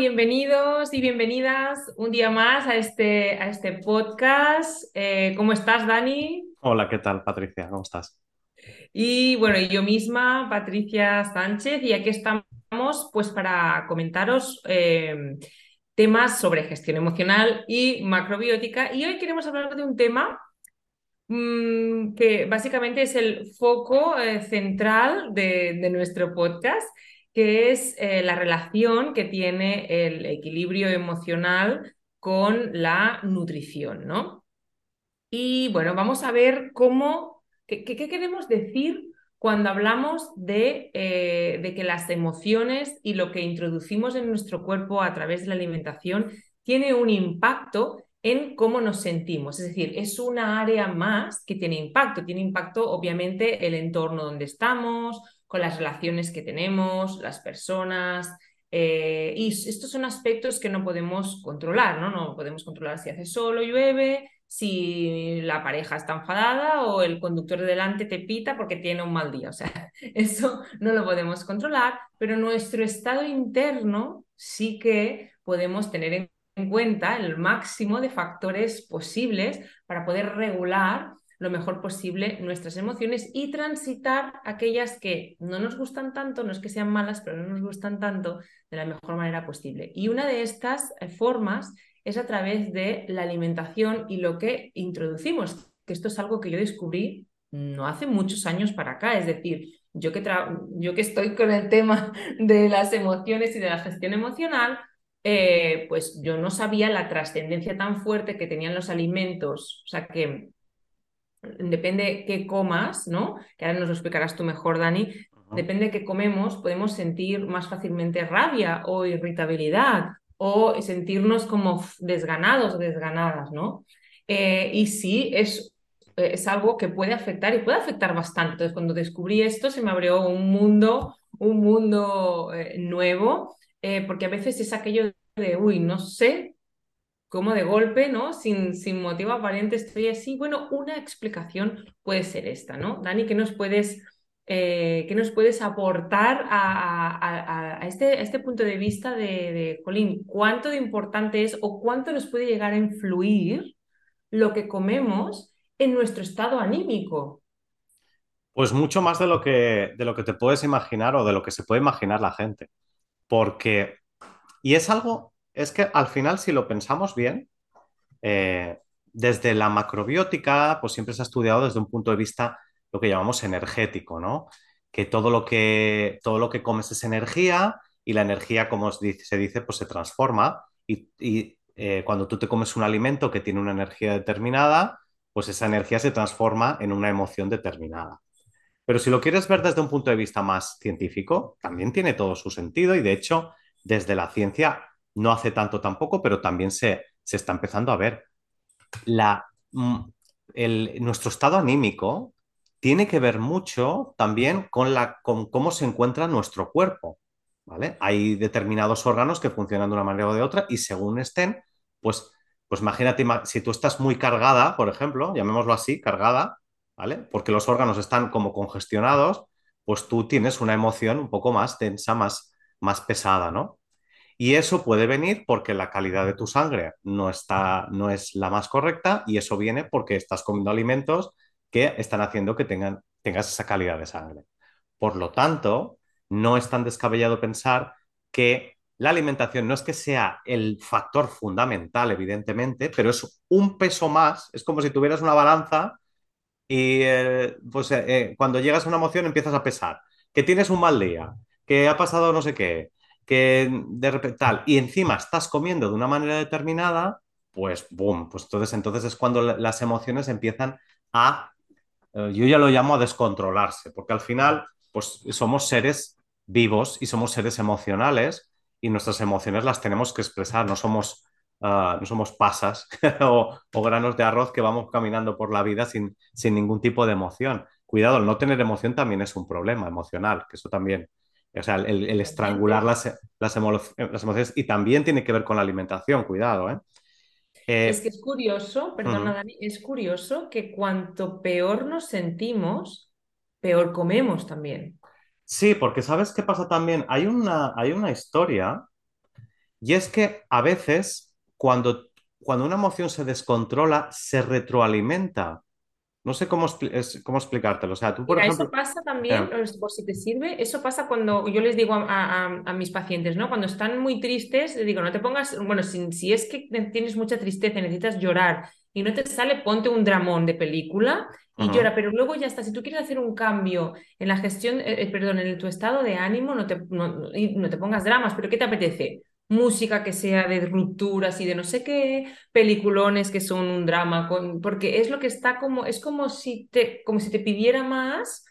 Bienvenidos y bienvenidas un día más a este, a este podcast. Eh, ¿Cómo estás, Dani? Hola, ¿qué tal, Patricia? ¿Cómo estás? Y bueno, yo misma, Patricia Sánchez, y aquí estamos pues para comentaros eh, temas sobre gestión emocional y macrobiótica. Y hoy queremos hablar de un tema mm, que básicamente es el foco eh, central de, de nuestro podcast que es eh, la relación que tiene el equilibrio emocional con la nutrición, ¿no? Y bueno, vamos a ver cómo, qué, queremos decir cuando hablamos de, eh, de, que las emociones y lo que introducimos en nuestro cuerpo a través de la alimentación tiene un impacto en cómo nos sentimos. Es decir, es una área más que tiene impacto. Tiene impacto, obviamente, el entorno donde estamos, con las relaciones que tenemos, las personas. Eh, y estos son aspectos que no podemos controlar, ¿no? No podemos controlar si hace sol o llueve, si la pareja está enfadada o el conductor de delante te pita porque tiene un mal día. O sea, eso no lo podemos controlar, pero nuestro estado interno sí que podemos tener en cuenta el máximo de factores posibles para poder regular lo mejor posible nuestras emociones y transitar aquellas que no nos gustan tanto, no es que sean malas, pero no nos gustan tanto, de la mejor manera posible. Y una de estas eh, formas es a través de la alimentación y lo que introducimos, que esto es algo que yo descubrí no hace muchos años para acá, es decir, yo que, yo que estoy con el tema de las emociones y de la gestión emocional, eh, pues yo no sabía la trascendencia tan fuerte que tenían los alimentos, o sea que depende qué comas, ¿no? Que ahora nos lo explicarás tú mejor, Dani. Depende de qué comemos, podemos sentir más fácilmente rabia o irritabilidad o sentirnos como desganados o desganadas, ¿no? Eh, y sí, es, es algo que puede afectar y puede afectar bastante. Entonces, cuando descubrí esto, se me abrió un mundo, un mundo eh, nuevo, eh, porque a veces es aquello de, uy, no sé como de golpe, ¿no? Sin, sin motivo aparente estoy así. Bueno, una explicación puede ser esta, ¿no? Dani, ¿qué nos puedes, eh, nos puedes aportar a, este, este, punto de vista de, de? ¿Cuánto de importante es o cuánto nos puede llegar a influir lo que comemos en nuestro estado anímico? Pues mucho más de lo que, de lo que te puedes imaginar o de lo que se puede imaginar la gente. Porque, y es algo es que al final, si lo pensamos bien, eh, desde la macrobiótica, pues siempre se ha estudiado desde un punto de vista lo que llamamos energético, ¿no? Que todo lo que, todo lo que comes es energía y la energía, como se dice, pues se transforma y, eh, cuando tú te comes un alimento que tiene una energía determinada, pues esa energía se transforma en una emoción determinada. Pero si lo quieres ver desde un punto de vista más científico, también tiene todo su sentido y de hecho, desde la ciencia no hace tanto tampoco, pero también se, está empezando a ver. La, mm, nuestro estado anímico tiene que ver mucho también con, la, con cómo se encuentra nuestro cuerpo. ¿vale? Hay determinados órganos que funcionan de una manera o de otra y según estén, pues, pues imagínate, si tú estás muy cargada, por ejemplo, llamémoslo así, cargada, ¿vale? Porque los órganos están como congestionados, pues tú tienes una emoción un poco más tensa, más, más pesada, ¿no? Y eso puede venir porque la calidad de tu sangre no, está, no es la más correcta y eso viene porque estás comiendo alimentos que están haciendo que tengan, tengas esa calidad de sangre. Por lo tanto, no es tan descabellado pensar que la alimentación no es que sea el factor fundamental, evidentemente, pero es un peso más. Es como si tuvieras una balanza y eh, pues, eh, eh, cuando llegas a una emoción empiezas a pesar. Que tienes un mal día, que ha pasado no sé qué, que de repente tal, y encima estás comiendo de una manera determinada, pues boom, pues entonces, entonces es cuando las emociones empiezan a, eh, yo ya lo llamo a descontrolarse, porque al final, pues somos seres vivos y somos seres emocionales y nuestras emociones las tenemos que expresar, no somos ah, no somos pasas o, granos de arroz que vamos caminando por la vida sin, sin ningún tipo de emoción. Cuidado, el no tener emoción también es un problema emocional, que eso también, o sea, el, el estrangular las, las, emo- las emociones y también tiene que ver con la alimentación, cuidado, ¿eh? Es Eh, que es curioso, perdona. Dani, es curioso que cuanto peor nos sentimos, peor comemos también. Sí, porque ¿sabes qué pasa también? Hay una, hay una historia y es que a veces cuando, cuando una emoción se descontrola, se retroalimenta. No sé cómo, es- cómo explicártelo. O sea, tú, por Mira, eso ejemplo... pasa también, por si te sirve, eso pasa cuando yo les digo a, a- a mis pacientes, ¿no? Cuando están muy tristes, les digo, no te pongas, bueno, si, si es que tienes mucha tristeza y necesitas llorar y no te sale, ponte un dramón de película y llora, pero luego ya está, si tú quieres hacer un cambio en la gestión, eh, eh, perdón, en tu estado de ánimo, no te, no, no te pongas dramas, pero ¿qué te apetece? Música que sea de rupturas y de no sé qué, peliculones que son un drama, con, porque es lo que está como, es como si te, como si te pidiera más,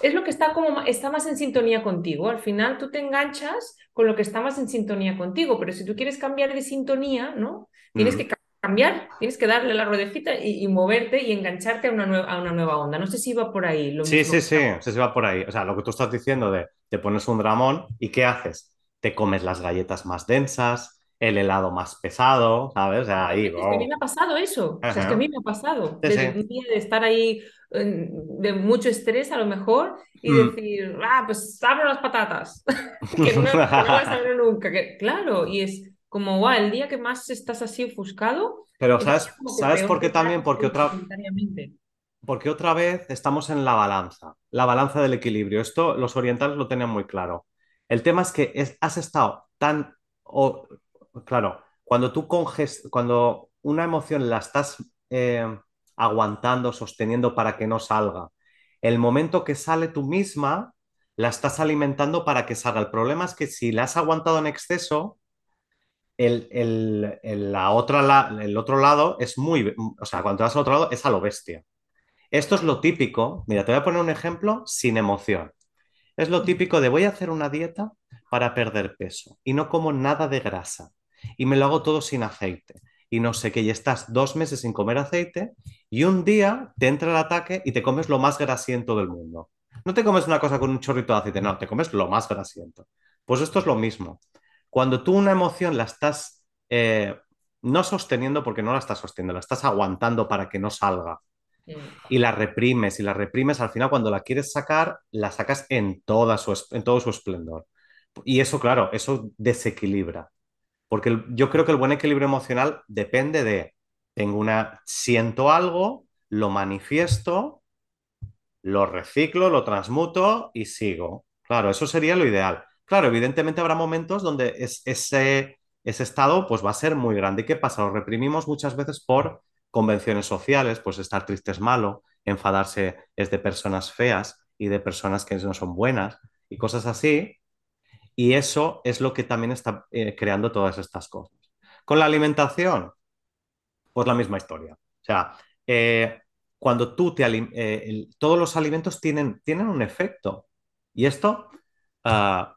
es lo que está como, está más en sintonía contigo. Al final tú te enganchas con lo que está más en sintonía contigo, pero si tú quieres cambiar de sintonía, ¿no? Tienes ujú. que ca- cambiar, tienes que darle la ruedecita y, y moverte y engancharte a una, nueva, a una nueva onda. No sé si va por ahí lo Sí, mismo sí, que sí, sí, se va por ahí. O sea, lo que tú estás diciendo de te pones un dramón y ¿qué haces? Te comes las galletas más densas, el helado más pesado, ¿sabes? O sea, ahí, Es que a mí me ha pasado eso, o sea, es que a mí me ha pasado, Sí, un día de estar ahí de mucho estrés a lo mejor y Mm. decir, ah, pues abro las patatas, que no, no las abro nunca, que, claro, y es como, guau, el día que más estás así ofuscado, Pero ¿sabes, sabes por qué también? Porque otra, porque otra vez estamos en la balanza, la balanza del equilibrio. Esto los orientales lo tenían muy claro. El tema es que has estado tan, claro, cuando tú conges, cuando una emoción la estás eh, aguantando, sosteniendo para que no salga, el momento que sale tú misma, la estás alimentando para que salga. El problema es que si la has aguantado en exceso, el, el- la otra, la- el otro lado es muy, o sea, cuando vas al otro lado es a lo bestia. Esto es lo típico. Mira, te voy a poner un ejemplo sin emoción. Es lo típico de voy a hacer una dieta para perder peso y no como nada de grasa y me lo hago todo sin aceite y no sé qué, y estás dos meses sin comer aceite y un día te entra el ataque y te comes lo más grasiento del mundo. No te comes una cosa con un chorrito de aceite, no, te comes lo más grasiento. Pues esto es lo mismo. Cuando tú una emoción la estás eh, no sosteniendo porque no la estás sosteniendo, la estás aguantando para que no salga. Y la reprimes y la reprimes, al final cuando la quieres sacar, la sacas en, toda su, en todo su esplendor. Y eso, claro, eso desequilibra. Porque yo creo que el buen equilibrio emocional depende de, tengo una, siento algo, lo manifiesto, lo reciclo, lo transmuto y sigo. Claro, eso sería lo ideal. Claro, evidentemente habrá momentos donde es- ese, ese estado pues va a ser muy grande. ¿Y qué pasa? Lo reprimimos muchas veces por convenciones sociales, pues estar triste es malo, enfadarse es de personas feas y de personas que no son buenas y cosas así. Y eso es lo que también está eh, creando todas estas cosas. Con la alimentación, pues la misma historia. O sea, eh, cuando tú te eh, todos los alimentos tienen, tienen un efecto. Y esto, ah,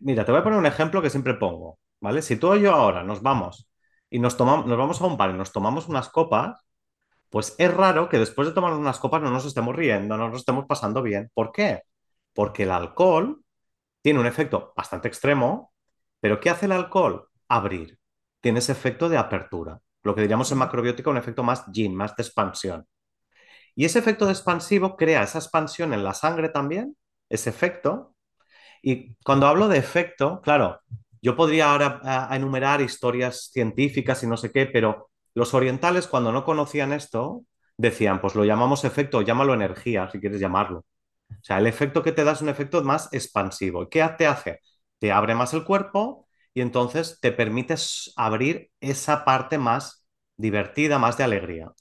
mira, te voy a poner un ejemplo que siempre pongo, ¿vale? Si tú y yo ahora nos vamos y nos tomamos, nos vamos a un bar y nos tomamos unas copas, pues es raro que después de tomar unas copas no nos estemos riendo, no nos estemos pasando bien. ¿Por qué? Porque el alcohol tiene un efecto bastante extremo, pero ¿qué hace el alcohol? Abrir. Tiene ese efecto de apertura. Lo que diríamos en macrobiótica un efecto más yin, más de expansión. Y ese efecto de expansivo crea esa expansión en la sangre también, ese efecto. Y cuando hablo de efecto, claro, yo podría ahora a, a enumerar historias científicas y no sé qué, pero los orientales cuando no conocían esto decían, pues lo llamamos efecto, llámalo energía, si quieres llamarlo. O sea, el efecto que te da es un efecto más expansivo. ¿Qué te hace? Te abre más el cuerpo y entonces te permites abrir esa parte más divertida, más de alegría.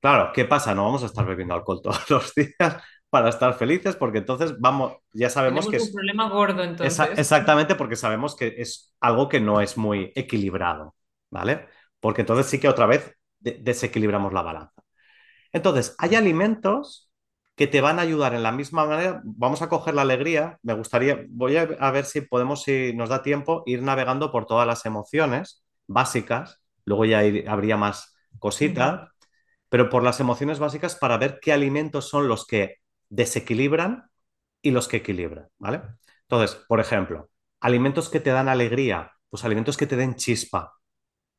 Claro, ¿qué pasa? No vamos a estar bebiendo alcohol todos los días para estar felices porque entonces vamos, ya sabemos que Tenemos un es problema gordo esa- entonces. exactamente porque sabemos que es algo que no es muy equilibrado, ¿vale? Porque entonces sí que otra vez de- desequilibramos la balanza. Entonces, hay alimentos que te van a ayudar en la misma manera. Vamos a coger la alegría. Me gustaría, voy a, a ver si podemos, si nos da tiempo, ir navegando por todas las emociones básicas, luego ya habría más cositas, pero por las emociones básicas para ver qué alimentos son los que desequilibran y los que equilibran, ¿vale? Entonces, por ejemplo, alimentos que te dan alegría, pues alimentos que te den chispa,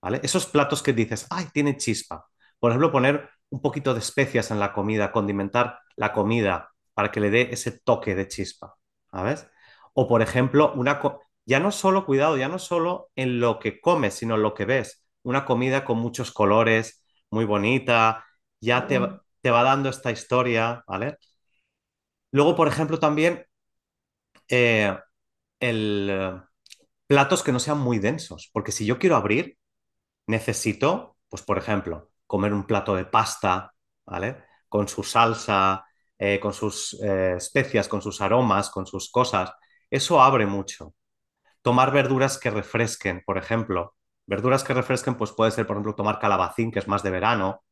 ¿vale? Esos platos que dices, ay, tiene chispa. Por ejemplo, poner un poquito de especias en la comida, condimentar la comida para que le dé ese toque de chispa, ¿sabes? O por ejemplo, una ya no solo, cuidado, ya no solo en lo que comes, sino en lo que ves. Una comida con muchos colores, muy bonita, ya te, te va dando esta historia, ¿vale? Luego, por ejemplo, también eh, el, eh, platos que no sean muy densos, porque si yo quiero abrir, necesito, pues por ejemplo, comer un plato de pasta, ¿vale? Con su salsa, eh, con sus especias, con sus aromas, con sus cosas. Eso abre mucho. Tomar verduras que refresquen, por ejemplo. Verduras que refresquen, pues puede ser, por ejemplo, tomar calabacín, que es más de verano,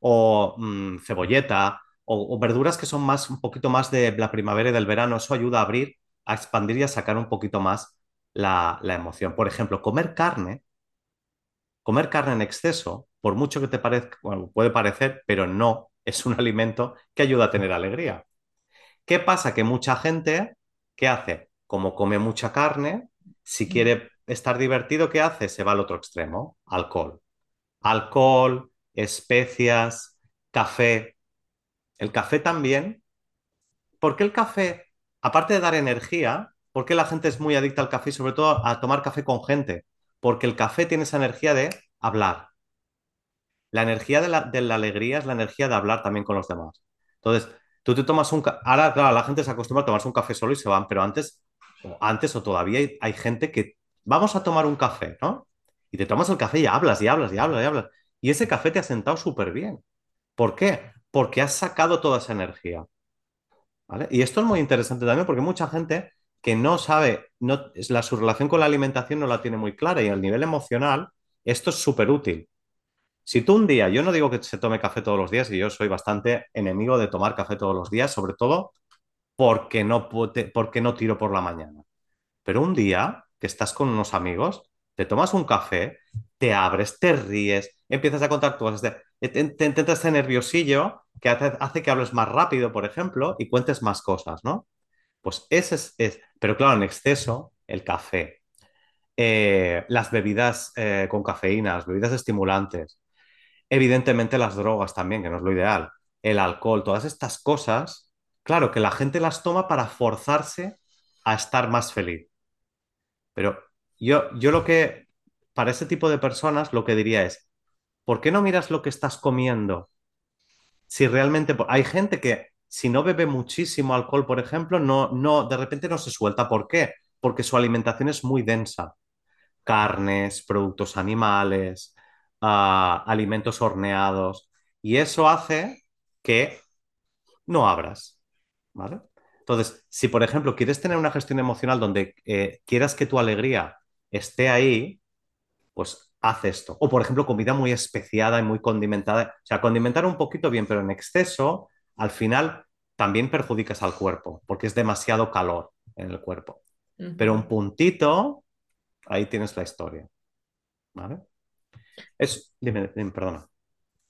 o mm, cebolleta, o, verduras que son más, un poquito más de la primavera y del verano. Eso ayuda a abrir, a expandir y a sacar un poquito más la, emoción. Por ejemplo, comer carne, comer carne en exceso, por mucho que te parezca, puede parecer, pero no es un alimento que ayuda a tener alegría. ¿Qué pasa? Que mucha gente, ¿qué hace? Como come mucha carne, si quiere estar divertido, ¿qué hace? Se va al otro extremo, alcohol. Alcohol, especias, café. El café también. ¿Por qué el café, aparte de dar energía, por qué la gente es muy adicta al café y sobre todo a tomar café con gente? Porque el café tiene esa energía de hablar. La energía de la, alegría es la energía de hablar también con los demás. Entonces, tú te tomas un... Ahora, claro, la gente se acostumbra a tomarse un café solo y se van, pero antes, o antes o todavía hay, hay gente que vamos a tomar un café, ¿no? Y te tomas el café y hablas y hablas y hablas y hablas. Y ese café te ha sentado súper bien. ¿Por qué? Porque has sacado toda esa energía. ¿Vale? Y esto es muy interesante también porque mucha gente que no sabe, no, la, su relación con la alimentación no la tiene muy clara y al nivel emocional esto es súper útil. Si tú un día, yo no digo que se tome café todos los días y yo soy bastante enemigo de tomar café todos los días, sobre todo porque no, porque no tiro por la mañana. Pero un día que estás con unos amigos, te tomas un café, te abres, te ríes, empiezas a contar cosas, te, te, intentas este nerviosillo que hace, que hables más rápido, por ejemplo, y cuentes más cosas, ¿no? Pues ese es, pero claro, en exceso, el café, eh, las bebidas eh, con cafeína, las bebidas estimulantes, evidentemente las drogas también, que no es lo ideal, el alcohol, todas estas cosas, claro que la gente las toma para forzarse a estar más feliz. Pero yo, yo lo que, para ese tipo de personas, lo que diría es, ¿por qué no miras lo que estás comiendo? Si realmente hay gente que si no bebe muchísimo alcohol, por ejemplo, no, no, de repente no se suelta. ¿Por qué? Porque su alimentación es muy densa. Carnes, productos animales, ah, alimentos horneados. Y eso hace que no abras. ¿Vale? Entonces, si por ejemplo quieres tener una gestión emocional donde eh, quieras que tu alegría esté ahí, pues haz esto. O por ejemplo, comida muy especiada y muy condimentada. O sea, condimentar un poquito bien, pero en exceso, al final también perjudicas al cuerpo, porque es demasiado calor en el cuerpo. Pero un puntito, ahí tienes la historia. ¿Vale? Es, dime, dime, perdona.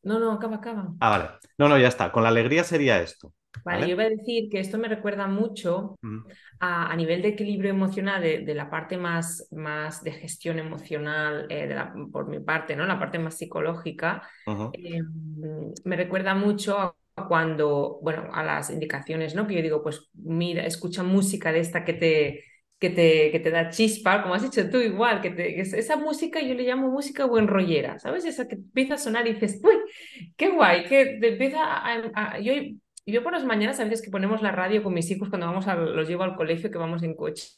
No, no, acaba, acaba. Ah, vale. No, no, ya está. Con la alegría sería esto. Vale, yo iba a decir que esto me recuerda mucho a, nivel de equilibrio emocional, de, la parte más, más de gestión emocional, eh, por mi parte, ¿no? La parte más psicológica, em, me recuerda mucho a cuando, bueno, a las indicaciones, ¿no? Que yo digo, pues mira, escucha música de esta que te, que te, que te da chispa, como has dicho tú igual, que, te, esa música yo le llamo música buen rollera, ¿sabes? Esa que empieza a sonar y dices, uy, qué guay, que te empieza a, yo yo por las mañanas, a veces que ponemos la radio con mis hijos cuando vamos a, los llevo al colegio, que vamos en coche,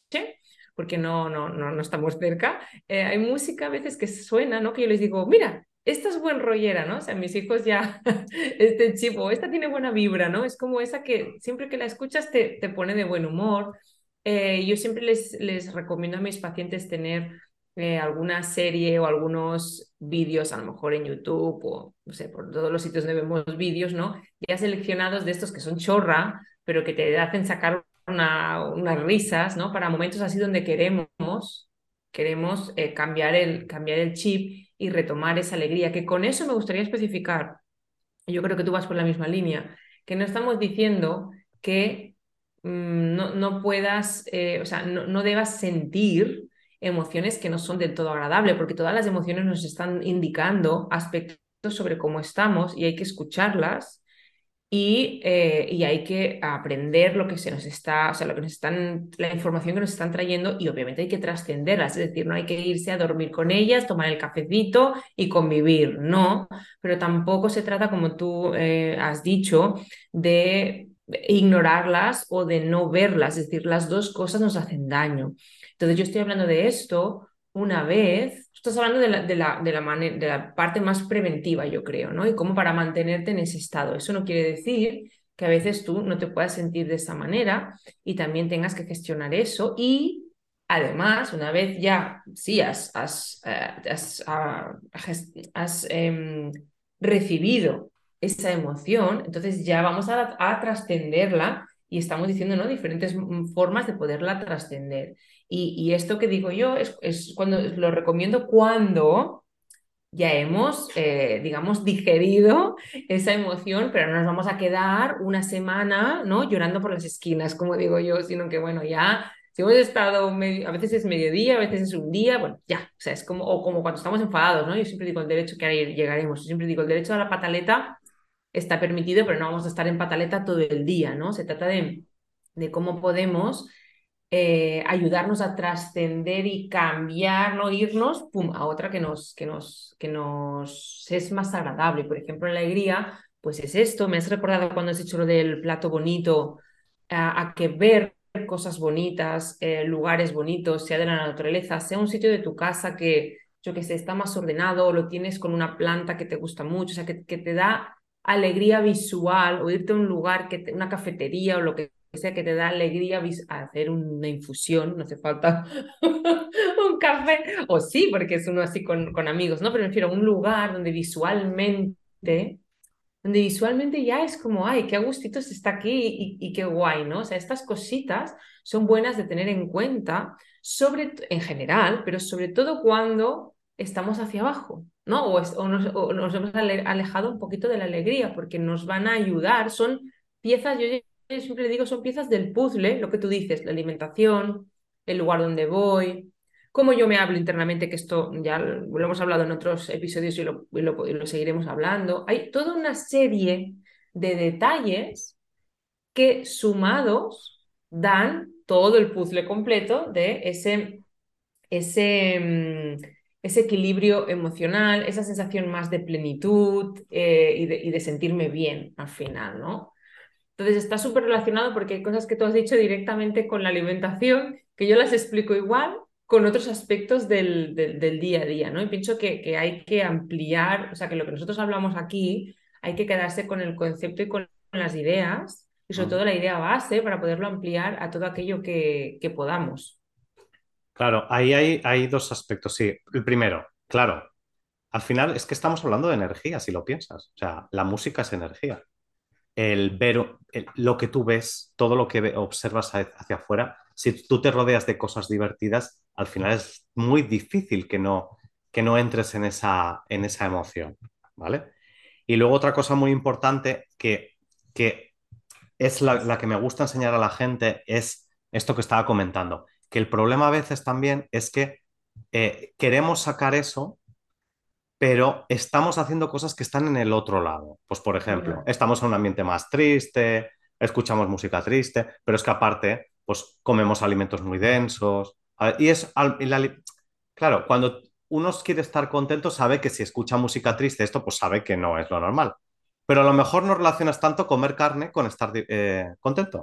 porque no, no, no, no estamos cerca, eh, hay música a veces que suena, ¿no? Que yo les digo, mira, esta es buen rollera, ¿no? O sea, mis hijos ya, este chivo, esta tiene buena vibra, ¿no? Es como esa que siempre que la escuchas te, te pone de buen humor. Eh, yo siempre les, les recomiendo a mis pacientes tener eh, alguna serie o algunos vídeos, a lo mejor en YouTube o, no sé, por todos los sitios donde vemos vídeos, ¿no? Ya seleccionados de estos que son chorra, pero que te hacen sacar una, unas risas, ¿no? Para momentos así donde queremos queremos eh, cambiar, el, cambiar el chip y retomar esa alegría, que con eso me gustaría especificar, yo creo que tú vas por la misma línea, que no estamos diciendo que mm, no, no, puedas, eh, o sea, no, no debas sentir emociones que no son del todo agradables, porque todas las emociones nos están indicando aspectos sobre cómo estamos y hay que escucharlas eh, y, hay que aprender lo que se nos está, o sea, lo que nos están, la información que nos están trayendo y obviamente hay que trascenderlas, es decir, no hay que irse a dormir con ellas, tomar el cafecito y convivir, no, pero tampoco se trata, como tú eh, has dicho, de ignorarlas o de no verlas, es decir, las dos cosas nos hacen daño. Entonces yo estoy hablando de esto una vez, estás hablando de la, de la, de la, parte más preventiva, yo creo, ¿no? Y cómo para mantenerte en ese estado. Eso no quiere decir que a veces tú no te puedas sentir de esa manera y también tengas que gestionar eso y además, una vez ya, sí, has, has, eh, ah, em, recibido esa emoción, entonces ya vamos a, a trascenderla y estamos diciendo, ¿no? Diferentes formas de poderla trascender. Y, esto que digo yo es, cuando lo recomiendo cuando ya hemos, eh, digamos, digerido esa emoción, pero no nos vamos a quedar una semana, ¿no? Llorando por las esquinas, como digo yo, sino que, bueno, ya, si hemos estado, a veces es mediodía, a veces es un día, bueno, ya, o sea, es como, o como cuando estamos enfadados, ¿no? Yo siempre digo el derecho que llegaremos, yo siempre digo el derecho a la pataleta está permitido, pero no vamos a estar en pataleta todo el día, ¿no? Se trata de, de cómo podemos eh, ayudarnos a trascender y cambiar, no irnos pum, a otra que nos, que, nos, que nos es más agradable. Por ejemplo, la alegría, pues es esto. Me has recordado cuando has dicho lo del plato bonito, a, que ver cosas bonitas, eh, lugares bonitos, sea de la naturaleza, sea un sitio de tu casa que, yo que sé, está más ordenado, lo tienes con una planta que te gusta mucho, o sea, que, que te da alegría visual, o irte a un lugar, que una cafetería o lo que sea que te da alegría hacer una infusión, no hace falta un café, o sí, porque es uno así con, con amigos, ¿no? Pero me refiero a un lugar donde visualmente, donde visualmente ya es como, ay, qué agustito se está aquí y, y, qué guay, ¿no? O sea, estas cositas son buenas de tener en cuenta, sobre, en general, pero sobre todo cuando estamos hacia abajo, ¿no? O, o, nos, nos hemos alejado un poquito de la alegría, porque nos van a ayudar, son piezas, yo siempre digo, son piezas del puzzle, lo que tú dices, la alimentación, el lugar donde voy, cómo yo me hablo internamente, que esto ya lo hemos hablado en otros episodios y lo, lo, seguiremos hablando. Hay toda una serie de detalles que sumados dan todo el puzzle completo de ese, ese, mm, ese equilibrio emocional, esa sensación más de plenitud eh, y, de, y, de, sentirme bien al final, ¿no? Entonces está súper relacionado porque hay cosas que tú has dicho directamente con la alimentación que yo las explico igual con otros aspectos del, del, día a día, ¿no? Y pienso que, que, hay que ampliar, o sea, que lo que nosotros hablamos aquí, hay que quedarse con el concepto y con las ideas, y sobre todo la idea base para poderlo ampliar a todo aquello que, que podamos. Claro, ahí hay, dos aspectos, sí. El primero, claro, al final es que estamos hablando de energía, si lo piensas. O sea, la música es energía el ver lo que tú ves, todo lo que observas hacia afuera, si tú te rodeas de cosas divertidas, al final es muy difícil que no, que no entres en esa, en esa emoción, ¿vale? Y luego otra cosa muy importante que, que es la, que me gusta enseñar a la gente es esto que estaba comentando, que el problema a veces también es que eh, queremos sacar eso pero estamos haciendo cosas que están en el otro lado. Pues, por ejemplo, estamos en un ambiente más triste, escuchamos música triste, pero es que aparte, pues comemos alimentos muy densos. Y es, claro, cuando uno quiere estar contento, sabe que si escucha música triste, esto pues sabe que no es lo normal. Pero a lo mejor no relacionas tanto comer carne con estar eh, contento.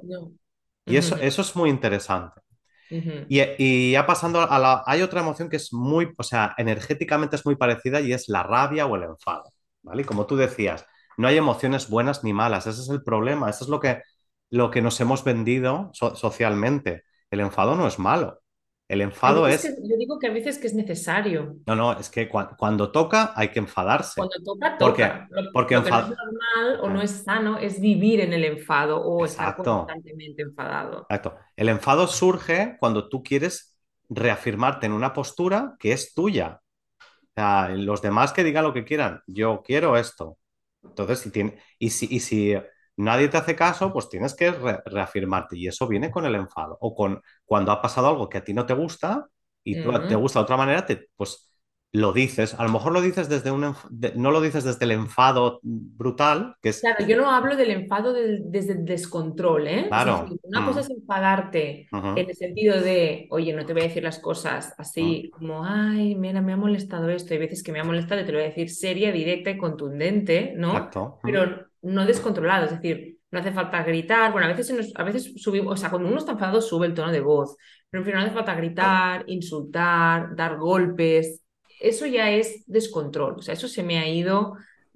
Y eso, eso es muy interesante y, ya pasando a la... Hay otra emoción que es muy, o sea, energéticamente es muy parecida y es la rabia o el enfado, ¿vale? Y como tú decías, no hay emociones buenas ni malas, ese es el problema, eso es lo que, lo que nos hemos vendido socialmente. El enfado no es malo. El enfado es... yo digo que a veces que es necesario. No, no, es que cuando toca hay que enfadarse. Cuando toca, toca. Porque, porque no es normal o no es sano es vivir en el enfado o estar constantemente enfadado. Exacto. El enfado surge cuando tú quieres reafirmarte en una postura que es tuya. O sea, los demás que digan lo que quieran, yo quiero esto. Entonces, si tiene, y si, y si nadie te hace caso, pues tienes que re- reafirmarte. Y eso viene con el enfado. O con cuando ha pasado algo que a ti no te gusta y tú, te Mm. gusta de otra manera, te, pues lo dices. A lo mejor lo dices desde un de- no lo dices desde el enfado brutal, que es, Claro, yo no hablo del enfado del- desde el descontrol, ¿eh? Claro, decir, una cosa mm, es enfadarte en ujú, el sentido de, oye, no te voy a decir las cosas mm, así como, ay, mira, me ha molestado esto. Hay veces que me ha molestado y te lo voy a decir seria, directa y contundente, ¿no? exacto. mm, Pero no descontrolado, es decir, no hace falta gritar. Bueno, a veces, nos- a veces subimos, o sea, cuando uno está enfadado sube el tono de voz, pero en fin, no hace falta gritar, insultar, dar golpes. Eso ya es descontrol, o sea, eso se me ha ido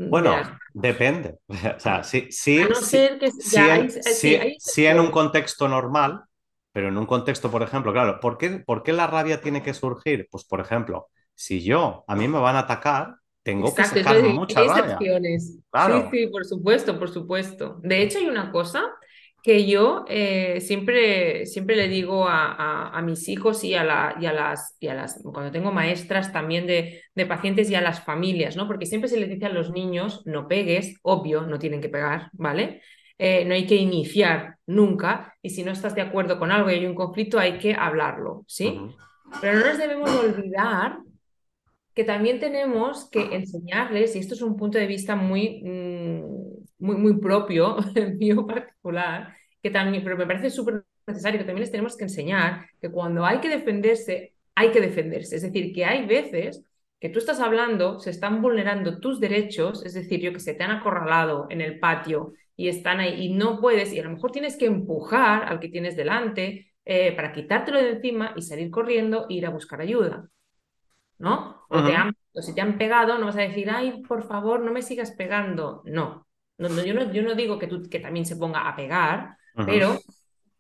Bueno, depende. O sea, sí, a sí, no sí, ser que sí hay, en, sí, sí- hay sí en un contexto normal, pero en un contexto, por ejemplo, claro, ¿por qué, por qué la rabia tiene que surgir? Pues, por ejemplo, si yo, a mí me van a atacar, tengo que Exacto, eso sacar mucha rabia. excepciones. Sí, Claro. sí, por supuesto, por supuesto. De hecho, hay una cosa que yo eh, siempre, siempre le digo a, a- a mis hijos y a, la, y a las, y a las, cuando tengo maestras también de, de pacientes y a las familias, ¿no? Porque siempre se les dice a los niños, no pegues, obvio, no tienen que pegar, ¿vale? Eh, no hay que iniciar nunca y si no estás de acuerdo con algo y hay un conflicto, hay que hablarlo, ¿sí? Pero no nos debemos olvidar que también tenemos que enseñarles, y esto es un punto de vista muy, mm, muy, muy propio, mío particular, que también, pero me parece súper necesario, que también les tenemos que enseñar que cuando hay que defenderse, hay que defenderse. Es decir, que hay veces que tú estás hablando, se están vulnerando tus derechos, es decir, yo que sé, te han acorralado en el patio y están ahí y no puedes, y a lo mejor tienes que empujar al que tienes delante eh, para quitártelo de encima y salir corriendo e ir a buscar ayuda. ¿No? O, te han, o si te han pegado, no vas a decir, ay, por favor, no me sigas pegando. No, no, no, yo, no yo no digo que, tú, que también se ponga a pegar, pero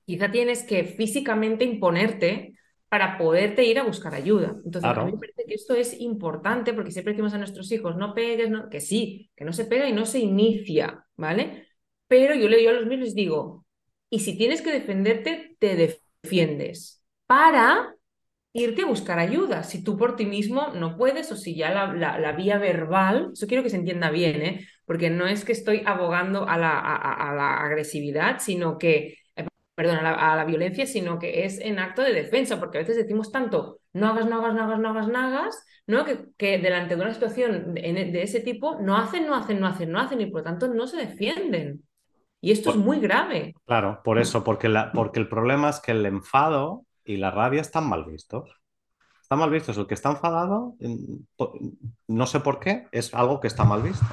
quizá tienes que físicamente imponerte para poderte ir a buscar ayuda. Entonces, a mí me parece que esto es importante porque siempre decimos a nuestros hijos, no pegues, no, que sí, que no se pega y no se inicia, ¿vale? Pero yo le digo a los míos, les digo, y si tienes que defenderte, te defiendes para irte a buscar ayuda. Si tú por ti mismo no puedes o si ya la, la, la vía verbal, eso quiero que se entienda bien, ¿eh? porque no es que estoy abogando a la, a, a la agresividad, sino que, eh, perdón, a la, a la, violencia, sino que es en acto de defensa, porque a veces decimos tanto, no hagas, no hagas, no hagas, no hagas, no hagas, ¿no? Que, que delante de una situación de, de, ese tipo no hacen, no hacen, no hacen, no hacen y por lo tanto no se defienden. Y esto es muy grave. claro, por eso, porque, la, porque el problema es que el enfado y la rabia están mal vistos. Está mal visto. El que está enfadado, no sé por qué, es algo que está mal visto.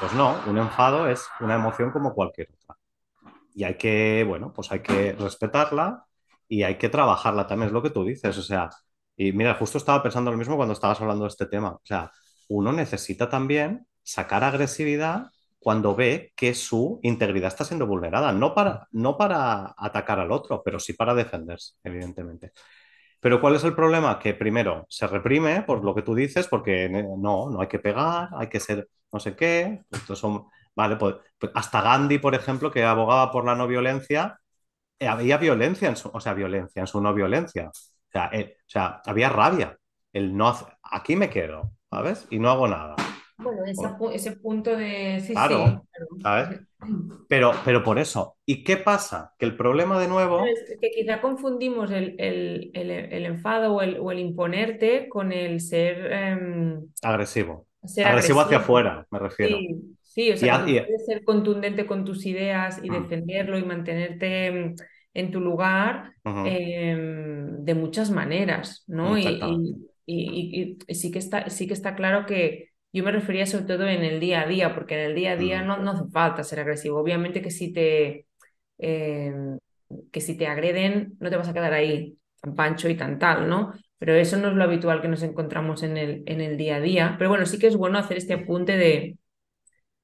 Pues no, un enfado es una emoción como cualquier otra. Y hay que, bueno, pues hay que respetarla y hay que trabajarla también, es lo que tú dices. O sea, y mira, justo estaba pensando lo mismo cuando estabas hablando de este tema. O sea, uno necesita también sacar agresividad cuando ve que su integridad está siendo vulnerada, no para, no para atacar al otro, pero sí para defenderse, evidentemente. Pero ¿cuál es el problema? Que primero se reprime por lo que tú dices, porque no, no hay que pegar, hay que ser no sé qué. Estos son, vale, pues, pues hasta Gandhi, por ejemplo, que abogaba por la no violencia, eh, había violencia en su, o sea, violencia en su no violencia. O sea, eh, o sea había rabia. El no hace- aquí me quedo, ¿sabes? Y no hago nada. Bueno, esa ese punto de... Sí, sí. claro, ¿sabes? Pero, pero por eso. ¿Y qué pasa? Que el problema de nuevo, Es que quizá confundimos el, el- el- el enfado o el, o el imponerte con el ser, em, agresivo. ser Agresivo hacia afuera, me refiero. Sí, sí, o sea, y- puedes ser contundente con tus ideas y Mm, defenderlo y mantenerte en tu lugar em, de muchas maneras, ¿no? Y- y sí que está, sí que está claro que yo me refería sobre todo en el día a día, porque en el día a día no, no hace falta ser agresivo. Obviamente que si te, em, que si te agreden no te vas a quedar ahí tan pancho y tan tal, ¿no? Pero eso no es lo habitual que nos encontramos en el, en el día a día. Pero bueno, sí que es bueno hacer este apunte de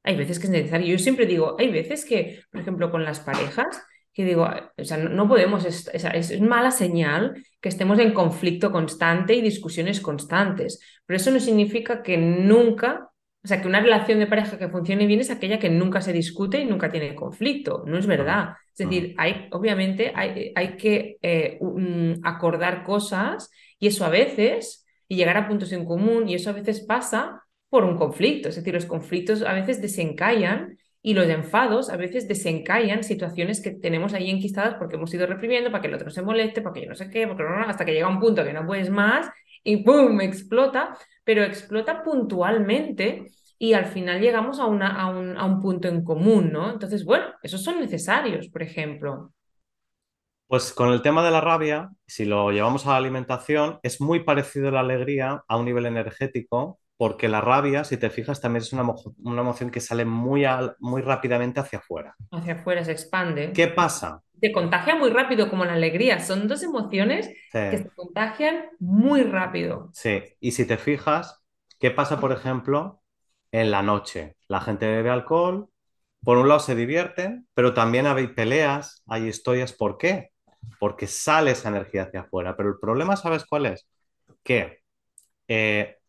hay veces que es necesario. Yo siempre digo, hay veces que, por ejemplo, con las parejas, que digo, o sea, no, no podemos, es, es, es mala señal que estemos en conflicto constante y discusiones constantes, pero eso no significa que nunca O sea, que una relación de pareja que funcione bien es aquella que nunca se discute y nunca tiene conflicto. No es verdad. Es decir, hay, obviamente hay, hay que eh, acordar cosas y eso a veces, y llegar a puntos en común, y eso a veces pasa por un conflicto. Es decir, los conflictos a veces desencallan y los enfados a veces desencallan situaciones que tenemos ahí enquistadas porque hemos ido reprimiendo para que el otro se moleste, para que yo no sé qué, porque no, hasta que llega un punto que no puedes más y ¡pum! explota, pero explota puntualmente y al final llegamos a, una, a, un, a un punto en común, ¿no? Entonces, bueno, esos son necesarios, por ejemplo. Pues con el tema de la rabia, si lo llevamos a la alimentación, es muy parecido a la alegría a un nivel energético, porque la rabia, si te fijas, también es una, una emoción que sale muy, muy rápidamente hacia afuera. Hacia afuera se expande. ¿Qué pasa? Se contagia muy rápido, como la alegría. Son dos emociones que se contagian muy rápido. Sí, y si te fijas, ¿qué pasa, por ejemplo, en la noche? La gente bebe alcohol, por un lado se divierten, pero también hay peleas, hay historias. ¿Por qué? porque sale esa energía hacia afuera. Pero el problema, ¿sabes cuál es? Que eh,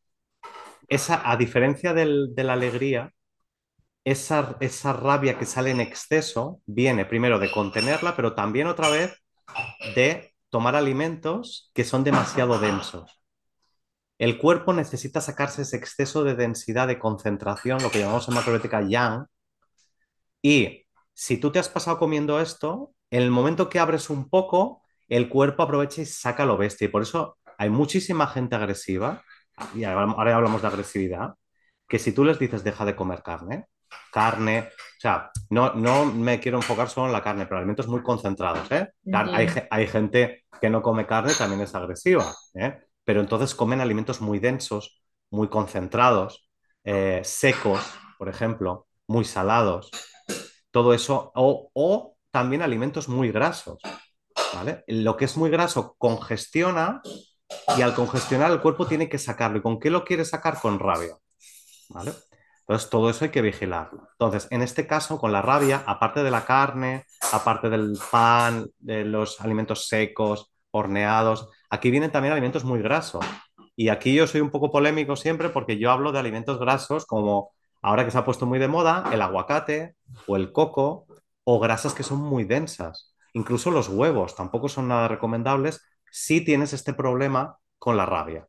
a diferencia de la alegría, esa, esa rabia que sale en exceso viene primero de contenerla, pero también otra vez de tomar alimentos que son demasiado densos. El cuerpo necesita sacarse ese exceso de densidad, de concentración, lo que llamamos en macrobiótica yang, y si tú te has pasado comiendo esto, en el momento que abres un poco, el cuerpo aprovecha y saca lo bestia. Y por eso hay muchísima gente agresiva, y ahora hablamos de agresividad, que si tú les dices deja de comer carne, carne, o sea, no, no me quiero enfocar solo en la carne, pero alimentos muy concentrados, ¿eh? hay, gente que no come carne, también es agresiva, ¿eh? Pero entonces comen alimentos muy densos, muy concentrados, eh, secos, por ejemplo, muy salados, todo eso, o también alimentos muy grasos. ¿vale? Lo que es muy graso congestiona y al congestionar el cuerpo tiene que sacarlo. ¿Y con qué lo quiere sacar? Con rabia. ¿vale? Entonces, todo eso hay que vigilarlo. Entonces, en este caso, con la rabia, aparte de la carne, aparte del pan, de los alimentos secos, horneados, aquí vienen también alimentos muy grasos. Y aquí yo soy un poco polémico siempre porque yo hablo de alimentos grasos como ahora que se ha puesto muy de moda, el aguacate o el coco o grasas que son muy densas. Incluso los huevos tampoco son nada recomendables si tienes este problema con la rabia.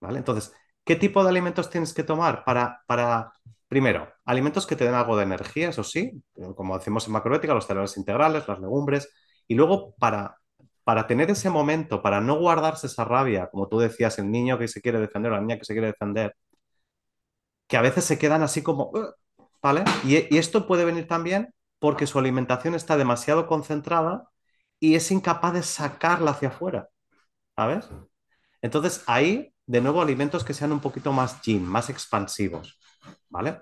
¿vale? Entonces, ¿qué tipo de alimentos tienes que tomar para, para, primero, alimentos que te den algo de energía, eso sí, como decimos en macrobiótica, los cereales integrales, las legumbres, y luego para, para tener ese momento, para no guardarse esa rabia, como tú decías, el niño que se quiere defender o la niña que se quiere defender, que a veces se quedan así como, ¿vale? Y, y esto puede venir también porque su alimentación está demasiado concentrada y es incapaz de sacarla hacia afuera. ¿Sabes? Entonces ahí, de nuevo, alimentos que sean un poquito más yin, más expansivos. ¿Vale?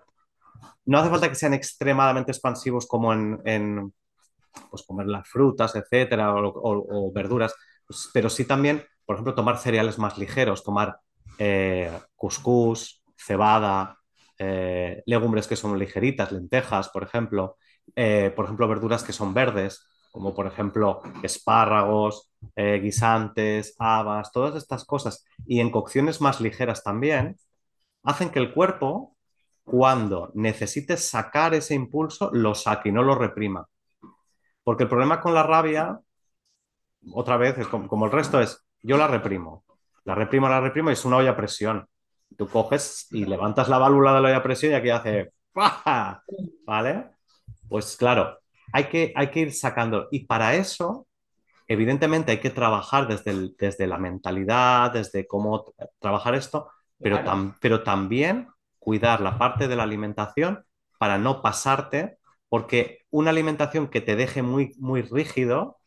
No hace falta que sean extremadamente expansivos como en, pues comer las frutas, etcétera, o, verduras, pues, pero sí también, por ejemplo, tomar cereales más ligeros, tomar eh, cuscús, cebada, eh, legumbres que son ligeritas, lentejas, por ejemplo, eh, por ejemplo, verduras que son verdes, como por ejemplo espárragos, eh, guisantes, habas, todas estas cosas, y en cocciones más ligeras también, hacen que el cuerpo, cuando necesite sacar ese impulso, lo saque y no lo reprima. Porque el problema con la rabia, otra vez, es como, el resto, es yo la reprimo, la reprimo, la reprimo y es una olla a presión. Tú coges y levantas la válvula de la olla a presión y aquí hace ¿vale? Pues claro, hay que, hay que ir sacando. Y para eso, evidentemente, hay que trabajar desde, desde la mentalidad, desde cómo trabajar esto, pero, pero también cuidar la parte de la alimentación para no pasarte, porque una alimentación que te deje muy, muy rígido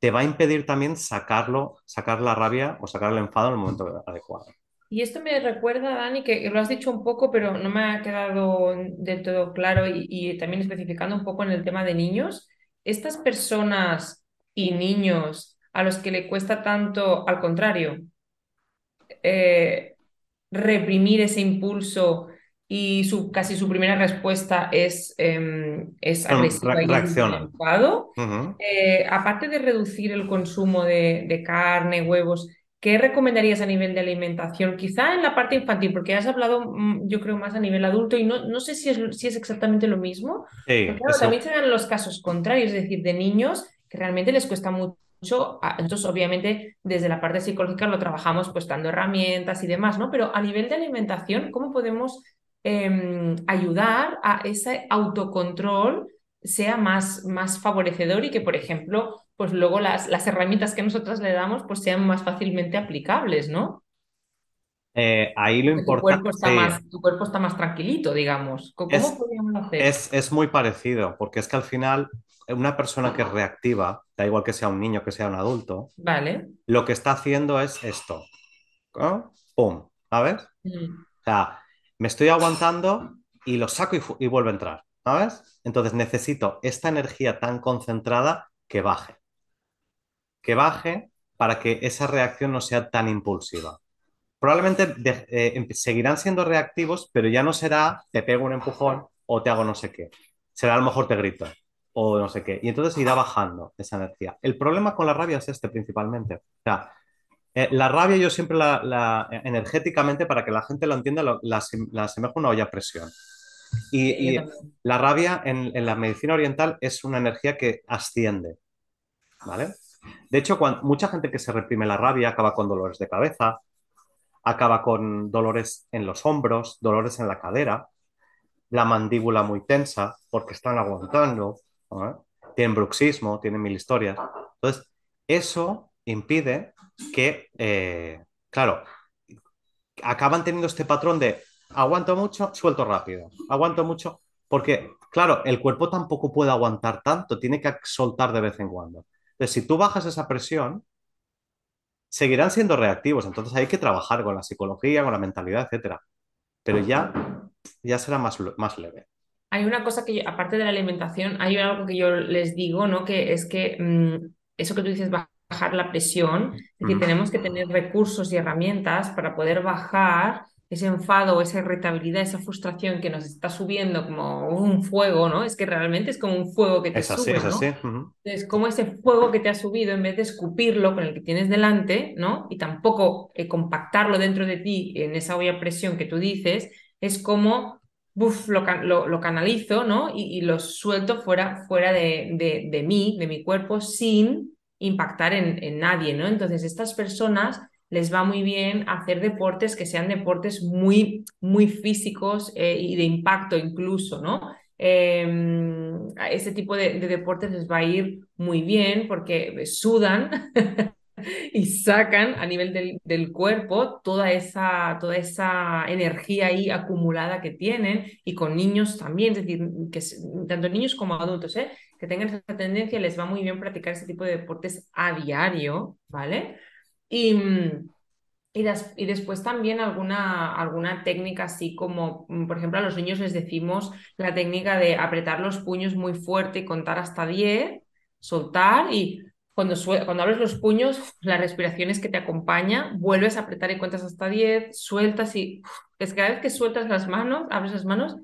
te va a impedir también sacarlo, sacar la rabia o sacar el enfado en el momento adecuado. Y esto me recuerda, Dani, que lo has dicho un poco, pero no me ha quedado del todo claro y, también especificando un poco en el tema de niños. Estas personas y niños a los que le cuesta tanto, al contrario, eh, reprimir ese impulso y su, casi su primera respuesta es, eh, es agresiva y eh, aparte de reducir el consumo de, de carne, huevos, ¿qué recomendarías a nivel de alimentación? Quizá en la parte infantil, porque has hablado, mm, yo creo, más a nivel adulto y no, no sé si es, si es exactamente lo mismo. Sí, claro, eso- también se dan los casos contrarios, es decir, de niños que realmente les cuesta mucho. a- Entonces, obviamente, desde la parte psicológica lo trabajamos pues dando herramientas y demás, ¿no? Pero a nivel de alimentación, ¿cómo podemos em, ayudar a ese autocontrol sea más, más favorecedor y que, por ejemplo, pues luego las, las herramientas que nosotras le damos pues sean más fácilmente aplicables, ¿no? eh, ahí lo Que tu importante, cuerpo está más, tu cuerpo está más tranquilito, digamos. ¿Cómo es, podríamos hacer? es, es muy parecido, porque es que al final una persona que es reactiva, da igual que sea un niño que sea un adulto, Vale. lo que está haciendo es esto. ¿no? ¡Pum! ¿Sabes? Mm. O sea, me estoy aguantando y lo saco y, y vuelve a entrar, ¿sabes? Entonces necesito esta energía tan concentrada que baje. Que baje para que esa reacción no sea tan impulsiva. Probablemente de- eh, seguirán siendo reactivos, pero ya no será te pego un empujón o te hago no sé qué. Será a lo mejor te grito o no sé qué. Y entonces irá bajando esa energía. El problema con la rabia es este principalmente. O sea, eh, la rabia yo siempre la, la- energéticamente, para que la gente lo entienda, la, la asemejo a una olla a presión. Y, la rabia en, en la medicina oriental es una energía que asciende, ¿vale? De hecho, cuan- mucha gente que se reprime la rabia acaba con dolores de cabeza, acaba con dolores en los hombros, dolores en la cadera, la mandíbula muy tensa porque están aguantando, ¿no? tienen bruxismo, tienen mil historias. Entonces, eso impide que, eh, claro, acaban teniendo este patrón de aguanto mucho, suelto rápido, aguanto mucho, porque, claro, el cuerpo tampoco puede aguantar tanto, tiene que soltar de vez en cuando. Entonces, si tú bajas esa presión, seguirán siendo reactivos, entonces hay que trabajar con la psicología, con la mentalidad, etcétera. Pero ya, ya será más, más leve. Hay una cosa que, yo- aparte de la alimentación, hay algo que yo les digo, ¿no? Que es que mm, eso que tú dices, bajar la presión, es decir, Mm. tenemos que tener recursos y herramientas para poder bajar ese enfado, esa irritabilidad, esa frustración que nos está subiendo como un fuego, ¿no? Es que realmente es como un fuego que te Es así, sube, es ¿no? así. Entonces, como ese fuego que te ha subido, en vez de escupirlo con el que tienes delante, ¿no? Y tampoco eh, compactarlo dentro de ti en esa olla presión que tú dices, es como, lo, ca- lo- lo canalizo, ¿no? Y, y lo suelto fuera, fuera de, de- de mí, de mi cuerpo, sin impactar en, en nadie, ¿no? Entonces, estas personas les va muy bien hacer deportes que sean deportes muy, muy físicos eh, y de impacto incluso, ¿no? Eh, tipo de, de deportes les va a ir muy bien porque sudan y sacan a nivel del, del cuerpo toda esa, toda esa energía ahí acumulada que tienen y con niños también, es decir, que tanto niños como adultos, ¿eh? que tengan esa tendencia, les va muy bien practicar ese tipo de deportes a diario, ¿vale? Y, y, después también alguna, alguna técnica así como, mm, por ejemplo, a los niños les decimos la técnica de apretar los puños muy fuerte y contar hasta 10, soltar y cuando, cuando abres los puños, la respiración es que te acompaña, vuelves a apretar y cuentas hasta 10, sueltas y es cada vez que sueltas las manos, abres las manos,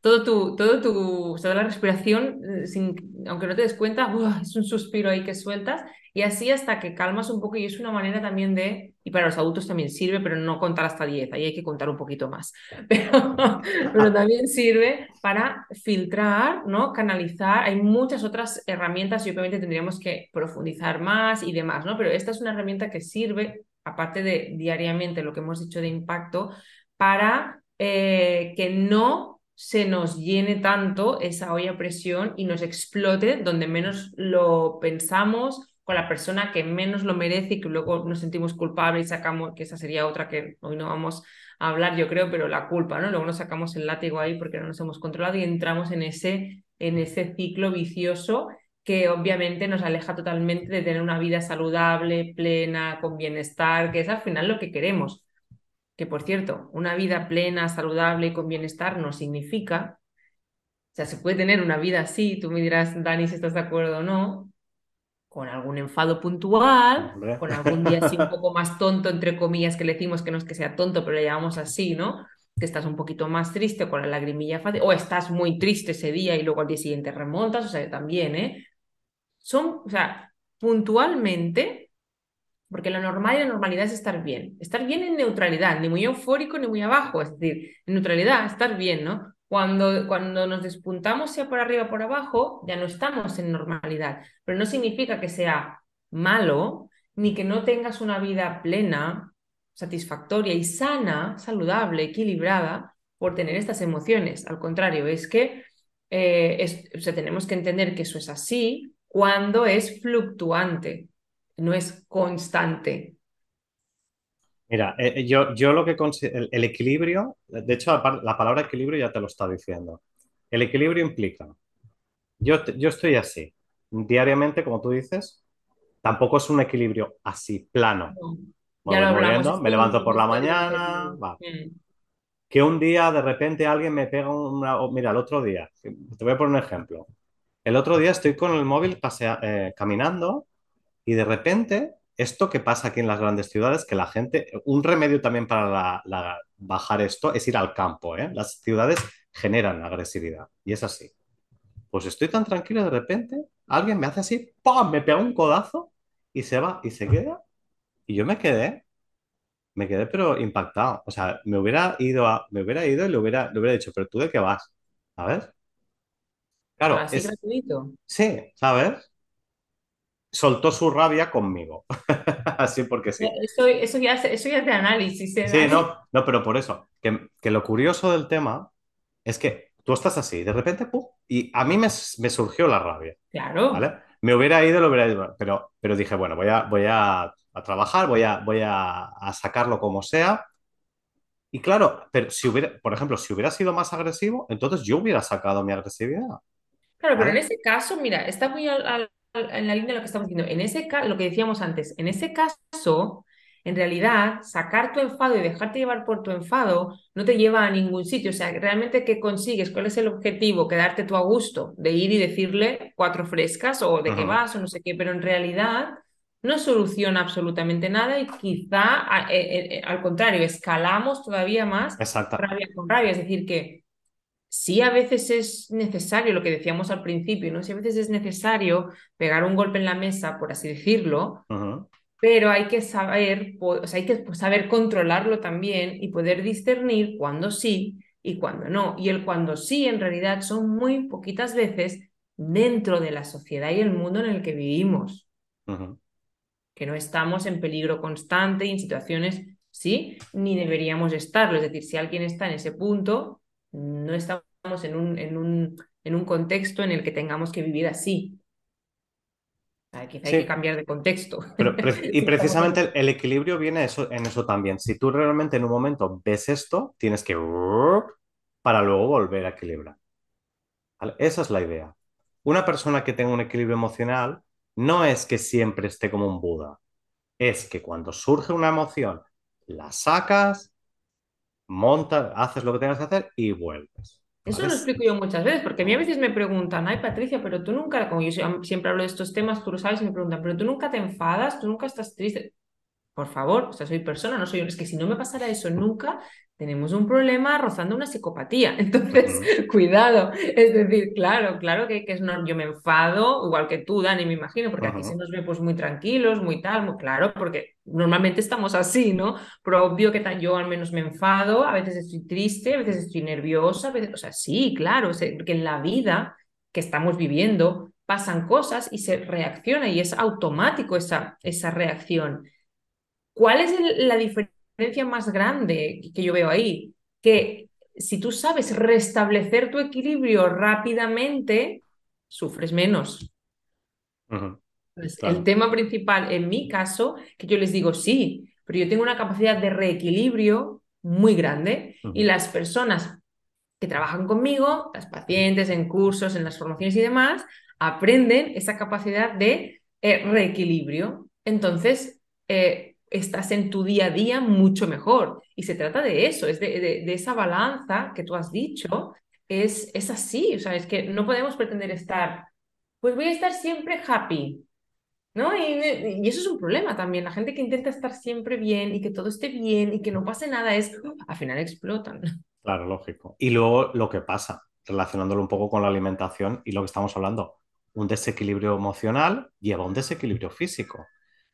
todo tu, todo tu, toda la respiración, eh, sin, aunque no te des cuenta, es un suspiro ahí que sueltas y así hasta que calmas un poco y es una manera también de, y para los adultos también sirve, pero no contar hasta 10, ahí hay que contar un poquito más, pero, también sirve para filtrar, ¿no? Canalizar, hay muchas otras herramientas y obviamente tendríamos que profundizar más y demás, ¿no? Pero esta es una herramienta que sirve, aparte de diariamente lo que hemos dicho de impacto, para eh, que no se nos llene tanto esa olla presión y nos explote donde menos lo pensamos, con la persona que menos lo merece y que luego nos sentimos culpables y sacamos, que esa sería otra que hoy no vamos a hablar, yo creo, pero la culpa, ¿no? Luego nos sacamos el látigo ahí porque no nos hemos controlado y entramos en ese, en ese ciclo vicioso que obviamente nos aleja totalmente de tener una vida saludable, plena, con bienestar, que es al final lo que queremos. Que por cierto, una vida plena, saludable y con bienestar no significa, o sea, se puede tener una vida así, tú me dirás, Dani, si estás de acuerdo o no, con algún enfado puntual, Hombre. con algún día así un poco más tonto, entre comillas, que le decimos que no es que sea tonto, pero le llamamos así, ¿no? Que estás un poquito más triste con la lagrimilla fácil, o estás muy triste ese día y luego al día siguiente remontas, o sea, también, ¿eh? Son, o sea, puntualmente Porque lo normal y la normalidad es estar bien. Estar bien en neutralidad, ni muy eufórico ni muy abajo. Es decir, en neutralidad, estar bien, ¿no? Cuando, cuando nos despuntamos, sea por arriba o por abajo, ya no estamos en normalidad. Pero no significa que sea malo, ni que no tengas una vida plena, satisfactoria y sana, saludable, equilibrada, por tener estas emociones. Al contrario, es que eh, o sea, tenemos que entender que eso es así cuando es fluctuante, no es constante. Mira, eh, eh, yo, yo lo que considero, el, equilibrio, de hecho la, palabra equilibrio ya te lo está diciendo. El equilibrio implica, yo, yo estoy así, diariamente, como tú dices, tampoco es un equilibrio así, plano. Ya lo hablamos, me levanto por la mañana, que un día de repente alguien me pega una... Mira, el otro día, te voy a poner un ejemplo. El otro día estoy con el móvil pasea, eh, caminando y de repente esto que pasa aquí en las grandes ciudades, que la gente, un remedio también para bajar esto es ir al campo. ¿eh? Las ciudades generan agresividad y es así. Pues estoy tan tranquilo de repente, alguien me hace así, ¡pam! Me pega un codazo y se va y se queda. Y yo me quedé, me quedé pero impactado. O sea, me hubiera ido, a, me hubiera ido y le hubiera, le hubiera dicho, pero tú de qué vas, ¿sabes? Claro, es gratuito. Sí, ¿sabes? Soltó su rabia conmigo. Así porque sí. Eso, eso, ya, eso ya es de análisis. ¿eh? Sí, no, no, pero por eso, que, lo curioso del tema es que tú estás así, de repente, ¡pum! y a mí me, surgió la rabia. Claro. ¿vale? Me hubiera ido, lo hubiera ido, pero, pero dije, bueno, voy a, voy a, trabajar, voy, a, voy a, sacarlo como sea. Y claro, pero si hubiera, por ejemplo, si hubiera sido más agresivo, entonces yo hubiera sacado mi agresividad. Claro, pero en ese caso, mira, está muy al, en la línea de lo que estamos diciendo. En ese caso, lo que decíamos antes, en ese caso, en realidad, sacar tu enfado y dejarte llevar por tu enfado no te lleva a ningún sitio. O sea, realmente, ¿qué consigues? ¿Cuál es el objetivo? Quedarte tú a gusto, de ir y decirle cuatro frescas o de qué vas o no sé qué, pero en realidad no soluciona absolutamente nada y quizá, eh, eh, eh, al contrario, escalamos todavía más rabia con rabia. Es decir, que sí a veces es necesario, lo que decíamos al principio, ¿no? Sí a veces es necesario pegar un golpe en la mesa, por así decirlo, pero hay que saber, o sea, hay que saber controlarlo también y poder discernir cuándo sí y cuándo no. Y el cuando sí, en realidad, son muy poquitas veces dentro de la sociedad y el mundo en el que vivimos. Que no estamos en peligro constante y en situaciones, sí, ni deberíamos estarlo. Es decir, si alguien está en ese punto, no estamos en un, en un, en un contexto en el que tengamos que vivir así. quizá hay que cambiar de contexto. y precisamente el, equilibrio viene eso, en eso también. Si tú realmente en un momento ves esto, tienes que para luego volver a equilibrar. Esa es la idea. Una persona que tenga un equilibrio emocional no es que siempre esté como un Buda. Es que cuando surge una emoción, la sacas, montas, haces lo que tengas que hacer y vuelves. Eso lo explico yo muchas veces, porque a mí a veces me preguntan, ay Patricia, pero tú nunca, como yo siempre hablo de estos temas, tú lo sabes y me preguntan, pero tú nunca te enfadas, tú nunca estás triste. Por favor, o sea, soy persona, no soy Es que si no me pasara eso nunca, tenemos un problema rozando una psicopatía. Entonces, cuidado. Es decir, claro, claro que, que es no, yo me enfado, igual que tú, Dani, me imagino, porque aquí se nos ve pues muy tranquilos, muy tal, muy claro, porque normalmente estamos así, ¿no? Pero obvio que yo al menos me enfado, a veces estoy triste, a veces estoy nerviosa, a veces, o sea, sí, claro, porque en la vida que estamos viviendo pasan cosas y se reacciona y es automático esa, esa reacción. ¿Cuál es la diferencia? más grande que yo veo ahí, que si tú sabes restablecer tu equilibrio rápidamente, sufres menos. El tema principal, en mi caso, que yo les digo, sí, pero yo tengo una capacidad de reequilibrio muy grande y las personas que trabajan conmigo, las pacientes en cursos, en las formaciones y demás, aprenden esa capacidad de eh, reequilibrio. Entonces, eh, estás en tu día a día mucho mejor. Y se trata de eso, es de, esa balanza que tú has dicho, es, es así, o sea, es que no podemos pretender estar, pues voy a estar siempre happy, ¿no? Y, y, eso es un problema también, la gente que intenta estar siempre bien y que todo esté bien y que no pase nada es, al final explotan. Claro, lógico. Y luego lo que pasa, relacionándolo un poco con la alimentación y lo que estamos hablando, un desequilibrio emocional lleva a un desequilibrio físico.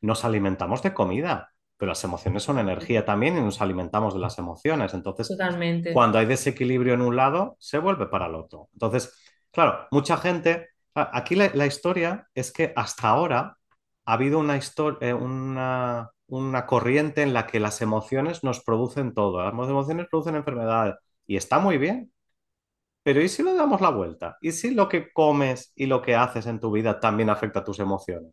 Nos alimentamos de comida, pero las emociones son energía también y nos alimentamos de las emociones. Entonces, Totalmente. cuando hay desequilibrio en un lado, se vuelve para el otro. Entonces, claro, mucha gente, aquí la, la historia es que hasta ahora ha habido una, historia, una, una corriente en la que las emociones nos producen todo. Las emociones producen enfermedades y está muy bien. Pero ¿y si le damos la vuelta? ¿Y si lo que comes y lo que haces en tu vida también afecta a tus emociones?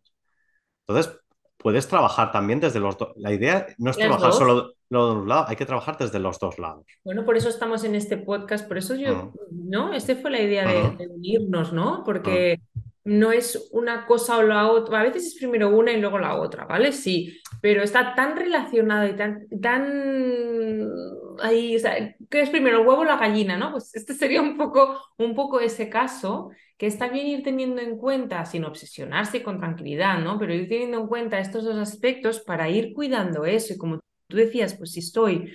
Entonces, puedes trabajar también desde los dos. La idea no es trabajar solo de un lado, hay que trabajar desde los dos lados. Bueno, por eso estamos en este podcast, por eso yo, mm. ¿no? Esta fue la idea de, unirnos, ¿no? Porque mm no es una cosa o la otra, a veces es primero una y luego la otra, ¿vale? Sí, pero está tan relacionado y tan, tan ahí, o sea, ¿qué es primero el huevo o la gallina, no? Pues este sería un poco, un poco ese caso, que está bien ir teniendo en cuenta, sin obsesionarse con tranquilidad, ¿no? Pero ir teniendo en cuenta estos dos aspectos para ir cuidando eso. Y como tú decías, pues si estoy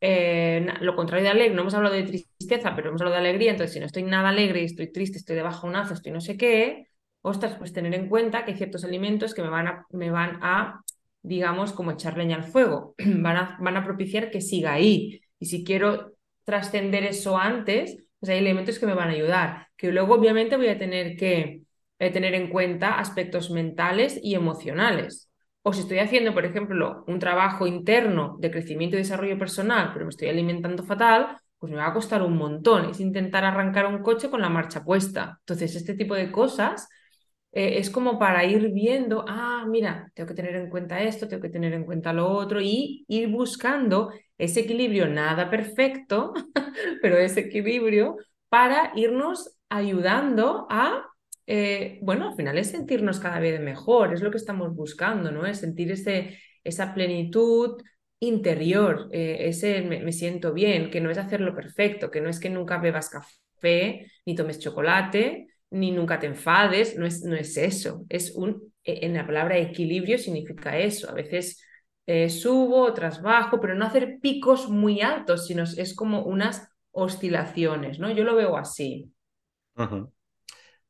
eh, lo contrario de alegre, no hemos hablado de tristeza, pero hemos hablado de alegría, entonces si no estoy nada alegre estoy triste, estoy de bajonazo, estoy no sé qué, ostras, pues tener en cuenta que hay ciertos alimentos que me van a, me van a digamos, como echar leña al fuego, van a, van a propiciar que siga ahí. Y si quiero trascender eso antes, pues hay elementos que me van a ayudar, que luego obviamente voy a tener que eh, tener en cuenta aspectos mentales y emocionales. O si estoy haciendo, por ejemplo, un trabajo interno de crecimiento y desarrollo personal, pero me estoy alimentando fatal, pues me va a costar un montón. Es intentar arrancar un coche con la marcha puesta. Entonces, este tipo de cosas eh, es como para ir viendo, ah, mira, tengo que tener en cuenta esto, tengo que tener en cuenta lo otro y ir buscando ese equilibrio, nada perfecto, pero ese equilibrio para irnos ayudando a eh, bueno, al final es sentirnos cada vez mejor, es lo que estamos buscando, ¿no? Es sentir ese, esa plenitud interior, eh, ese me, siento bien, que no es hacerlo perfecto, que no es que nunca bebas café, ni tomes chocolate, ni nunca te enfades, no es, no es eso, es un, e, en la palabra equilibrio significa eso, a veces eh, subo, otras bajo, pero no hacer picos muy altos, sino es como unas oscilaciones, ¿no? Yo lo veo así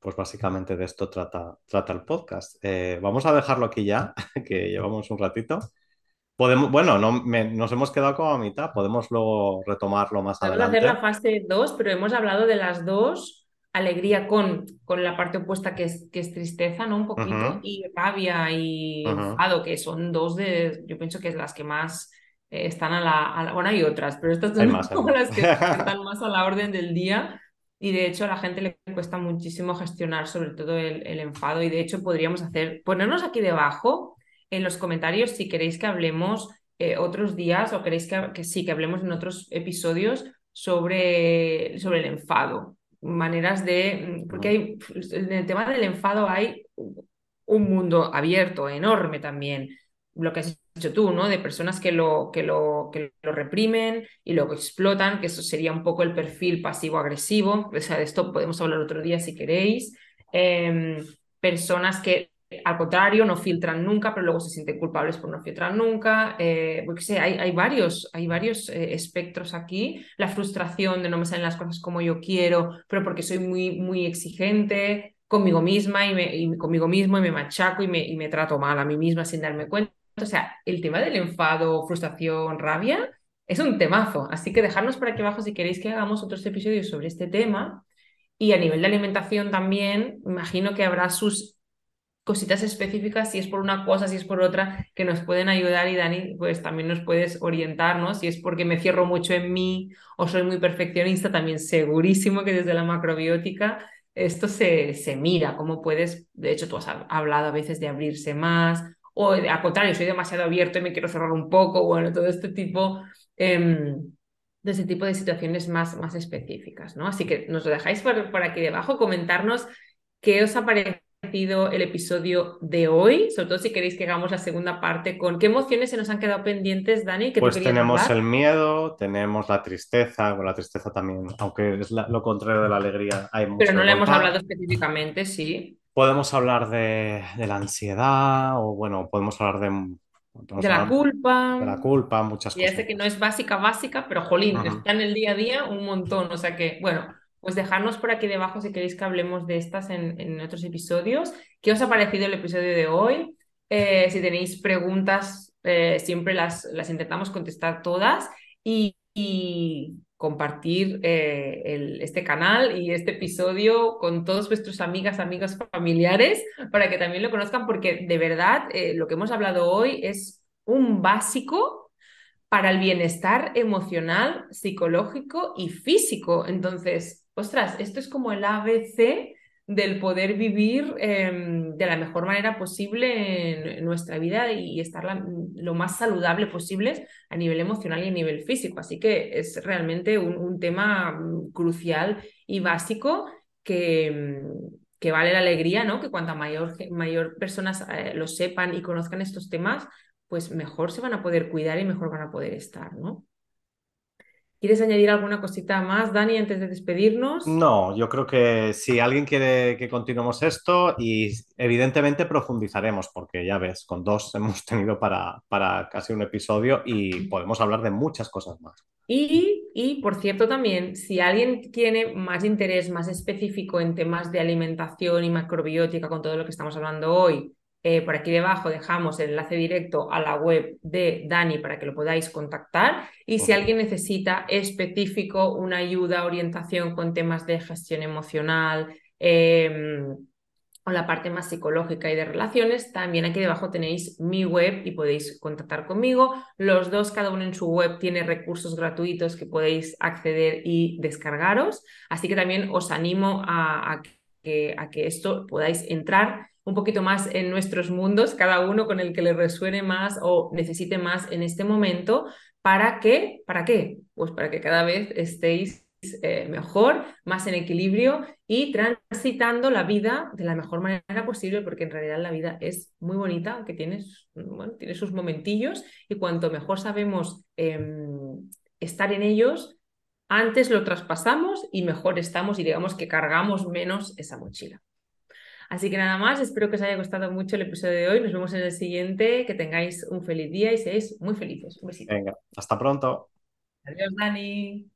pues básicamente de esto trata, trata el podcast. Eh, vamos a dejarlo aquí ya, que llevamos un ratito. Podemos, bueno, no, nos hemos quedado como a mitad, podemos luego retomarlo más adelante. Vamos a hacer la fase 2, pero hemos hablado de las dos, alegría con, con la parte opuesta que es, que es tristeza, ¿no? Un poquito, y rabia y enfado, que son dos de, yo pienso que es las que más eh, están a la, Bueno, hay otras, pero estas son las que están más a la orden del día y de hecho a la gente le cuesta muchísimo gestionar sobre todo el, enfado. Y de hecho podríamos hacer, ponernos aquí debajo en los comentarios si queréis que hablemos eh, otros días o queréis que, sí, que hablemos en otros episodios sobre, sobre el enfado, maneras de, porque hay, en el tema del enfado hay un mundo abierto, enorme también, lo que has dicho tú, ¿no? De personas que lo, que lo, que lo reprimen y lo explotan, que eso sería un poco el perfil pasivo-agresivo. O sea, de esto podemos hablar otro día si queréis. Em, personas que, al contrario, no filtran nunca, pero luego se sienten culpables por no filtrar nunca. Eh, porque sé, hay, hay varios, hay varios eh, espectros aquí. La frustración de no me salen las cosas como yo quiero, pero porque soy muy, muy exigente conmigo misma y, me, y conmigo mismo y me machaco y me, y me trato mal a mí misma sin darme cuenta o sea, el tema del enfado, frustración, rabia, es un temazo. Así que dejadnos por aquí abajo si queréis que hagamos otros episodios sobre este tema. Y a nivel de alimentación también, imagino que habrá sus cositas específicas, si es por una cosa, si es por otra, que nos pueden ayudar y Dani, pues también nos puedes orientarnos, si es porque me cierro mucho en mí o soy muy perfeccionista, también segurísimo que desde la macrobiótica esto se, se mira, cómo puedes, de hecho tú has hablado a veces de abrirse más o al contrario, soy demasiado abierto y me quiero cerrar un poco, bueno, todo este tipo, em, de ese tipo de situaciones más, más específicas, ¿no? Así que nos lo dejáis por, por aquí debajo, comentarnos qué os ha parecido el episodio de hoy, sobre todo si queréis que hagamos la segunda parte con qué emociones se nos han quedado pendientes, Dani. pues tenemos el miedo, tenemos la tristeza, con la tristeza también, aunque es lo contrario de la alegría. Hay Pero no le hemos hablado específicamente, sí. Podemos hablar de, la ansiedad o, bueno, podemos hablar de... De la culpa. De la culpa, muchas cosas. Ya sé que no es básica, básica, pero jolín, está en el día a día un montón. O sea que, bueno, pues dejarnos por aquí debajo si queréis que hablemos de estas en, en otros episodios. ¿Qué os ha parecido el episodio de hoy? Eh, si tenéis preguntas, eh, siempre las, las intentamos contestar todas y, y compartir eh, este canal y este episodio con todos vuestros amigas, amigos, familiares para que también lo conozcan porque de verdad lo que hemos hablado hoy es un básico para el bienestar emocional, psicológico y físico. Entonces, ostras, esto es como el ABC del poder vivir em, de la mejor manera posible en, nuestra vida y estar lo más saludable posible a nivel emocional y a nivel físico. Así que es realmente un, tema mm, crucial y básico que, mm, que, vale la alegría, ¿no? Que cuanta mayor, mayor personas eh, lo sepan y conozcan estos temas, pues mejor se van a poder cuidar y mejor van a poder estar, ¿no? ¿Quieres añadir alguna cosita más, Dani, antes de despedirnos? No, yo creo que si alguien quiere que continuemos esto y evidentemente profundizaremos, porque ya ves, con dos hemos tenido para, para casi un episodio y podemos hablar de muchas cosas más. Y, y, por cierto, también, si alguien tiene más interés más específico en temas de alimentación y macrobiótica con todo lo que estamos hablando hoy, eh, por aquí debajo dejamos el enlace directo a la web de Dani para que lo podáis contactar. Y si alguien necesita específico una ayuda, orientación con temas de gestión emocional em, o la parte más psicológica y de relaciones, también aquí debajo tenéis mi web y podéis contactar conmigo. Los dos, cada uno en su web, tiene recursos gratuitos que podéis acceder y descargaros. Así que también os animo a, que, a que esto podáis entrar un poquito más en nuestros mundos, cada uno con el que le resuene más o necesite más en este momento. ¿Para qué? ¿Para qué? Pues para que cada vez estéis eh, mejor, más en equilibrio y transitando la vida de la mejor manera posible, porque en realidad la vida es muy bonita, aunque tiene, tiene sus momentillos y cuanto mejor sabemos em, estar en ellos, antes lo traspasamos y mejor estamos y digamos que cargamos menos esa mochila. Así que nada más, espero que os haya gustado mucho el episodio de hoy. Nos vemos en el siguiente. Que tengáis un feliz día y seáis muy felices. Un besito. Venga, hasta pronto. Adiós, Dani.